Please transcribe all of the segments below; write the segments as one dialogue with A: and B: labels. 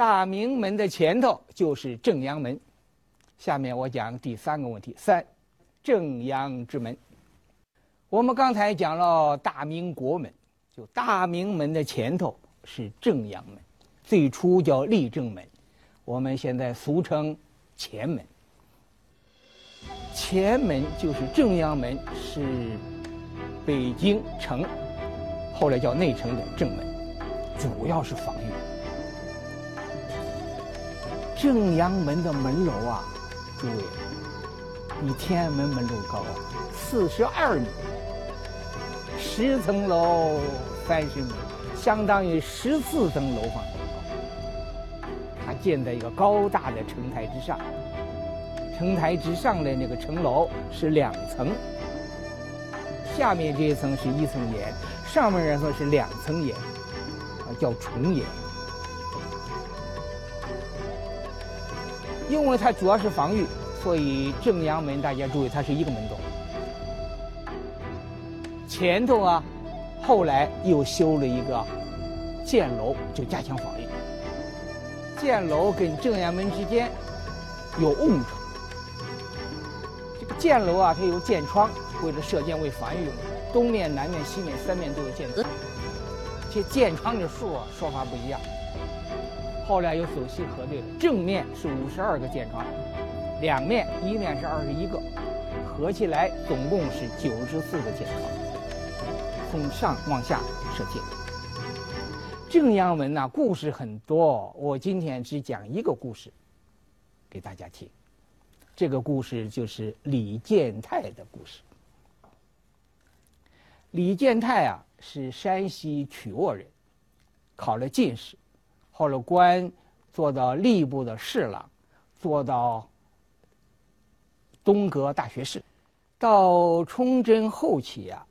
A: 大明门的前头就是正阳门。下面我讲第三个问题：三，正阳之门。我们刚才讲了大明国门，就大明门的前头是正阳门，最初叫立正门，我们现在俗称前门。前门就是正阳门，是北京城，后来叫内城的正门，主要是防御。正阳门的门楼啊，诸位，比天安门门楼高四十二米，十层楼三十米，相当于十四层楼房那么高。它建在一个高大的城台之上。城台之上的那个城楼是两层，下面这一层是一层檐，上面这层是两层檐，啊，叫重檐。因为它主要是防御，所以正阳门大家注意，它是一个门洞。前头啊，后来又修了一个箭楼，就加强防御。箭楼跟正阳门之间有瓮城。这个箭楼啊，它有箭窗，为了射箭为防御用的。东面、南面、西面三面都有箭子。这箭窗的数啊，说法不一样。后来又仔细核对了，正面是五十二个箭窗，两面一面是二十一个，合起来总共是九十四个箭窗，从上往下射箭。正阳门呐，故事很多，我今天只讲一个故事，给大家听。这个故事就是李建泰的故事。李建泰啊，是山西曲沃人，考了进士，后来官做到吏部的侍郎，做到东阁大学士。到崇祯后期啊，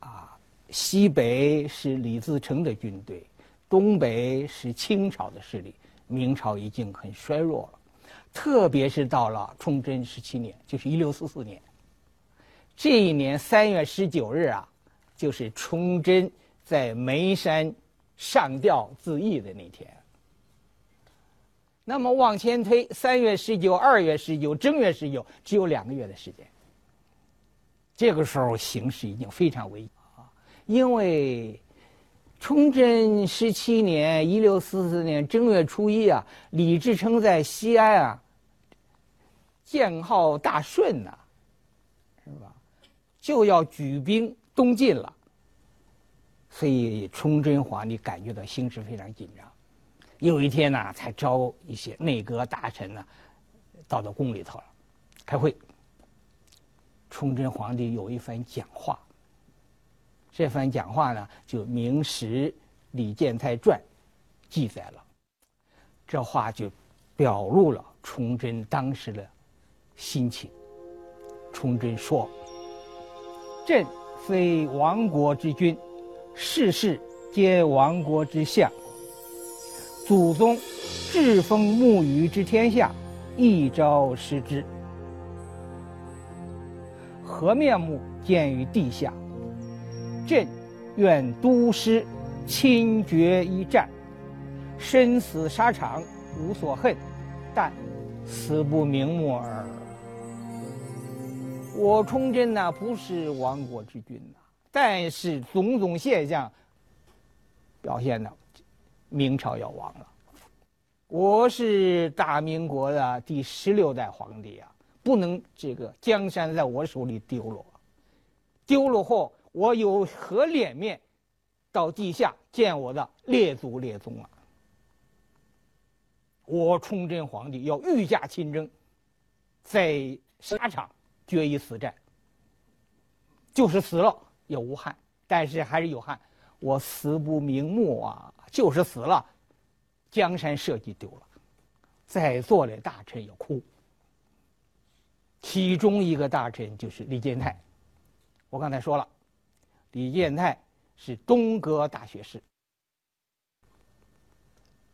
A: 啊，西北是李自成的军队，东北是清朝的势力，明朝已经很衰弱了。特别是到了崇祯十七年，就是一六四四年，这一年三月十九日啊，就是崇祯在眉山上吊自缢的那天。那么往前推，三月十九、二月十九、正月十九，只有两个月的时间。这个时候形势已经非常危啊，因为崇祯十七年一六四四年正月初一啊，李自成在西安啊。建号大顺呐，是吧？就要举兵东进了，所以崇祯皇帝感觉到形势非常紧张。有一天呢，才招一些内阁大臣呢，到到宫里头了，开会。崇祯皇帝有一番讲话，这番讲话呢，就明史《李建泰传》记载了。这话就表露了崇祯当时的。心情，崇祯说：“朕非亡国之君，世事皆亡国之相。祖宗栉风沐雨之天下，一朝失之，何面目见于地下？朕愿督师亲决一战，生死沙场无所恨，但死不瞑目耳。”我崇祯呢不是亡国之君呐，但是种种现象表现的明朝要亡了。我是大明国的第十六代皇帝啊，不能这个江山在我手里丢了。丢了后，我有何脸面到地下见我的列祖列宗啊？我崇祯皇帝要御驾亲征，在沙场。决一死战，就是死了也无憾，但是还是有憾，我死不瞑目啊！就是死了，江山社稷丢了，在座的大臣也哭。其中一个大臣就是李建泰，我刚才说了，李建泰是东阁大学士。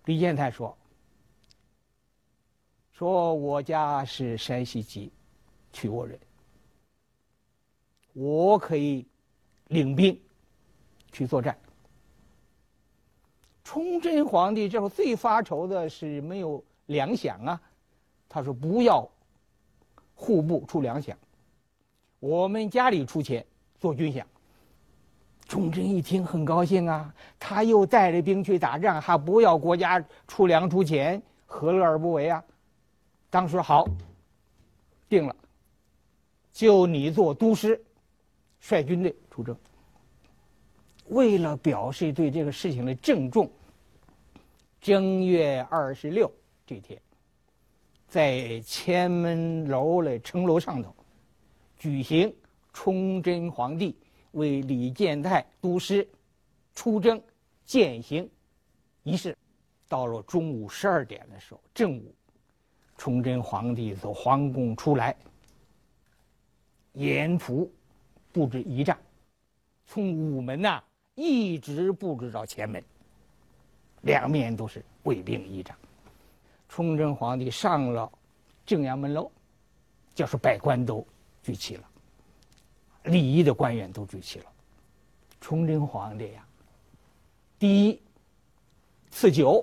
A: 李建泰说：“说我家是山西籍。”曲沃人，我可以领兵去作战。崇祯皇帝这会最发愁的是没有粮饷啊，他说不要户部出粮饷，我们家里出钱做军饷。崇祯一听很高兴啊，他又带着兵去打仗，还不要国家出粮出钱，何乐而不为啊？当时好，定了，就你做都师，率军队出征。为了表示对这个事情的郑重，正月二十六这天，在前门楼的城楼上头，举行崇祯皇帝为李建泰督师出征践行仪式。到了中午十二点的时候，正午，崇祯皇帝从皇宫出来，沿途布置仪仗，从午门呐。一直布置到前门，两面都是卫兵仪仗。崇祯皇帝上了正阳门楼，就是百官都聚齐了，礼仪的官员都聚齐了。崇祯皇帝呀，第一赐酒，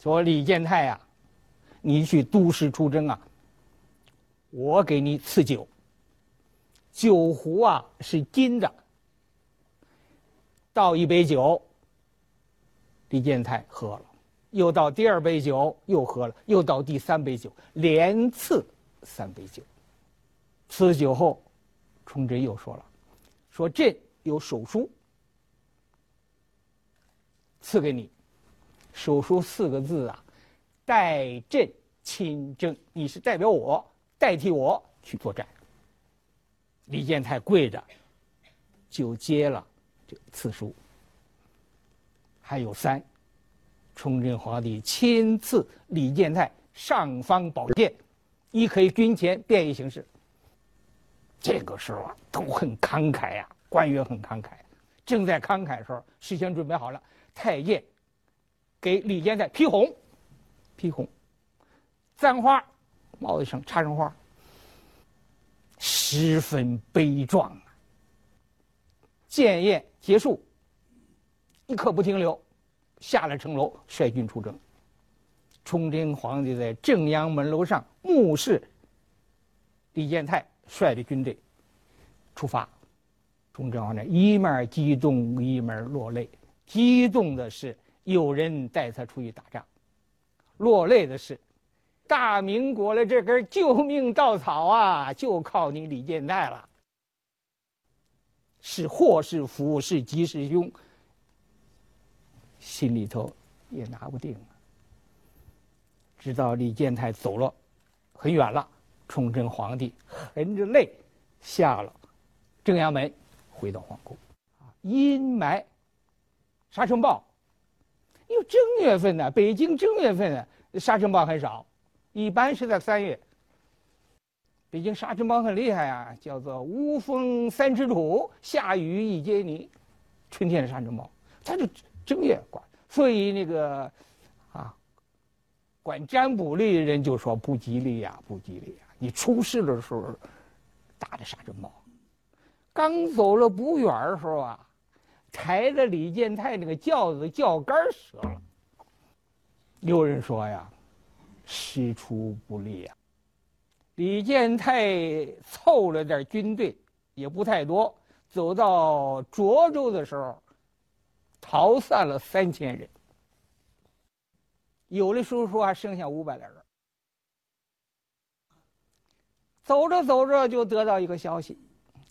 A: 说李建泰呀，你去都师出征啊，我给你赐酒，酒壶啊是金的。倒一杯酒，李建泰喝了，又倒第二杯酒，又喝了，又倒第三杯酒，连赐三杯酒。赐酒后，崇祯又说了：“说朕有手书，赐给你。手书四个字啊，代朕亲征，你是代表我，代替我去作战。”李建泰跪着，就接了。这个赐书，还有三，崇祯皇帝亲赐李建泰尚方宝剑，一可以军前便于行事。这个时候啊，都很慷慨呀，官员很慷慨。正在慷慨的时候，事先准备好了，太监给李建泰披红，披红，簪花，帽子上插上花，十分悲壮啊。建宴结束，一刻不停留，下了城楼，率军出征。崇祯皇帝在正阳门楼上目视李建泰率的军队出发。崇祯皇帝一面激动，一面落泪。激动的是有人带他出去打仗，落泪的是大明国的这根救命稻草啊，就靠你李建泰了。是祸是福是吉是凶，心里头也拿不定。直到李建泰走了很远了，崇祯皇帝含着泪下了正阳门，回到皇宫。阴霾沙尘暴，因为正月份呢，北京正月份呢沙尘暴很少，一般是在三月。北京沙尘暴很厉害啊，叫做无风三尺土，下雨一阶泥，春天的沙尘暴，它就正月管，所以那个啊，管占卜的人就说不吉利呀，不吉利呀。你出事的时候，打的沙尘暴，刚走了不远的时候啊，抬着李建泰那个轿子轿杆折了。有人说呀，师出不利呀。李建泰凑了点军队，也不太多。走到涿州的时候，逃散了三千人。有的书说还剩下五百来人。走着走着，就得到一个消息：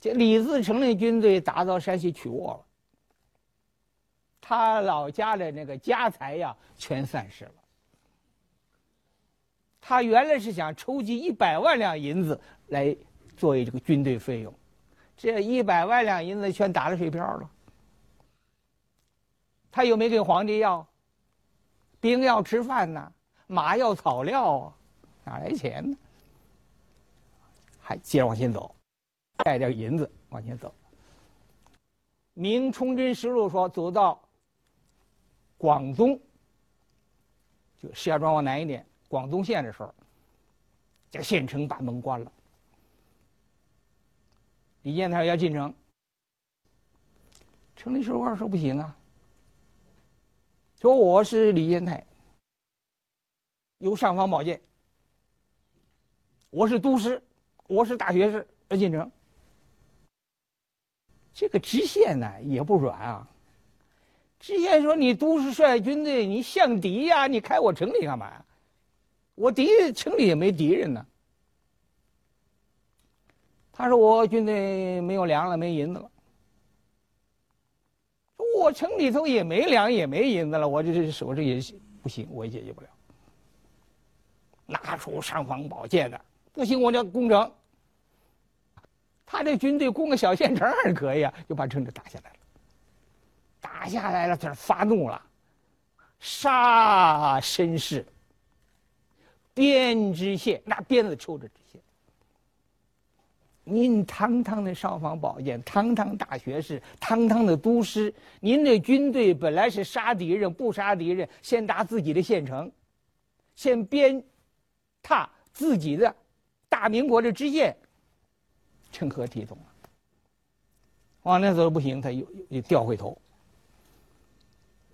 A: 这李自成的军队打到山西曲沃了。他老家的那个家财呀，全散失了。他原来是想筹集一百万两银子来作为这个军队费用，这一百万两银子全打了水漂了。他又没给皇帝要，兵要吃饭呐，马要草料啊，哪来钱呢？还接着往前走，带点银子往前走。《明崇祯实录》说，走到广宗，就石家庄往南一点。广东县的时候，这个县城把门关了。李建泰要进城，城里守官说不行啊，说我是李建泰，有尚方宝剑，我是都师，我是大学士，要进城。这个知县呢也不软啊。知县说：“你都师率军队，你向敌呀？你开我城里干嘛呀？我敌城里也没敌人呢。”他说：“我军队没有粮了，没银子了。说我城里头也没粮，也没银子了。我这这手这也不行，我也解决不了。拿出尚方宝剑的，不行，我就攻城。”他这军队攻个小县城还是可以啊，就把城给打下来了。打下来了，他发怒了，杀绅士，鞭知县，拿鞭子抽着知县。您堂堂的尚方宝剑，堂堂大学士，堂堂的都师，您这军队本来是杀敌人，不杀敌人，先打自己的县城，先鞭挞自己的大明国的知县。成何体统啊！往那走不行，他又又调回头，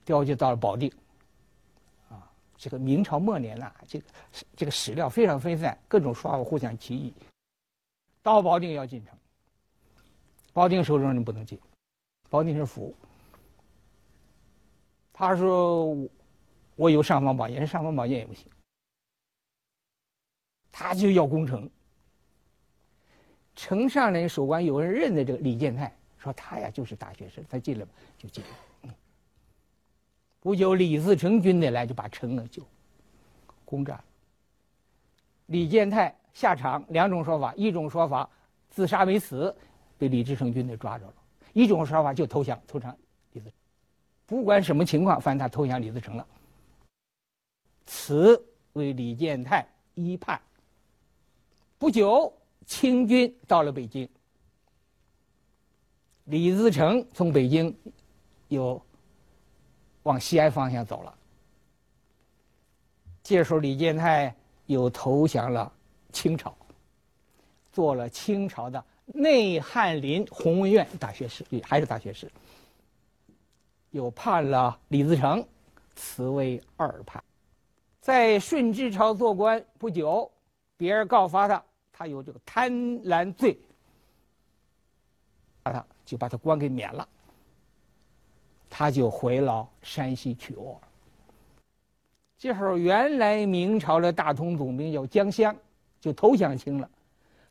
A: 调就到了保定。这个明朝末年呐，这个这个史料非常分散，各种说法互相歧义。到保定要进城，保定守城人不能进，保定是府。他说：“我有尚方宝剑，尚方宝剑也不行。”他就要攻城。城上人守关有人认得这个李建泰，说他呀就是大学士，他进来吧就进来。不久，李自成军队来就把城呢就攻占了。李建泰下场两种说法，一种说法自杀没死，被李自成军队抓着了；一种说法就投降，投降李自成。不管什么情况，反正他投降李自成了。此为李建泰一叛。不久。清军到了北京，李自成从北京有往西安方向走了。这时候，李建泰又投降了清朝，做了清朝的内翰林弘文院大学士，还是大学士。又判了李自成，此为二判。在顺治朝做官不久，别人告发他。他有这个贪婪罪，把他就把他官给免了，他就回了山西曲沃。这时候原来明朝的大同总兵叫江襄，就投降清了，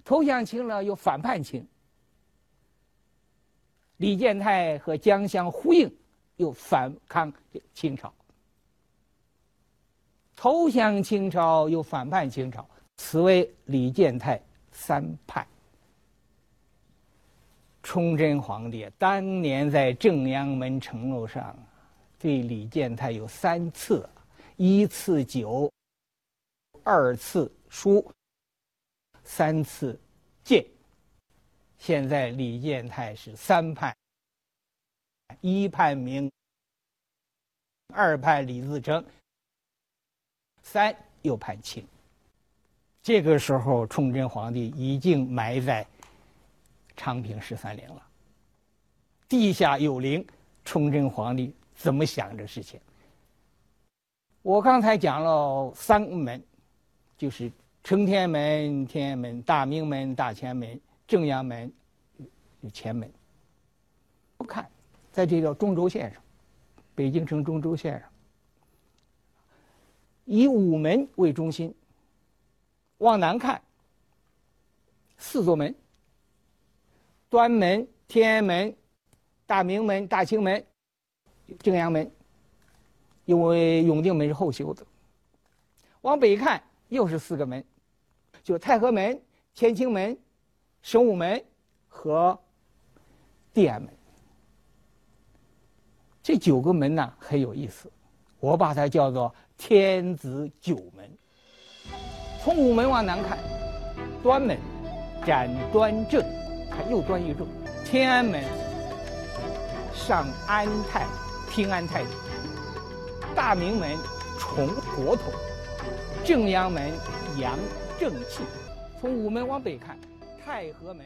A: 投降清了又反叛清。李建泰和江襄呼应，又反抗清朝，投降清朝又反叛清朝。此为李建泰三叛。崇祯皇帝当年在正阳门城楼上，对李建泰有三次：一次酒，二次书，三次剑。现在李建泰是三叛：一叛明，二叛李自成，三又叛清。这个时候，崇祯皇帝已经埋在昌平十三陵了。地下有灵，崇祯皇帝怎么想这事情？我刚才讲了三门，就是承天门、天安门、大明门、大前门、正阳门、前门。不看，在这条中轴线上，北京城中轴线上，以午门为中心。往南看，四座门：端门、天安门、大明门、大清门、正阳门。因为永定门是后修的。往北看，又是四个门，就太和门、天清门、神武门和地安门。这九个门呢很有意思，我把它叫做天子九门。从午门往南看，端门展端正，它又端又正；天安门上安泰，平安泰；大明门崇国统，正阳门扬正气。从午门往北看，太和门。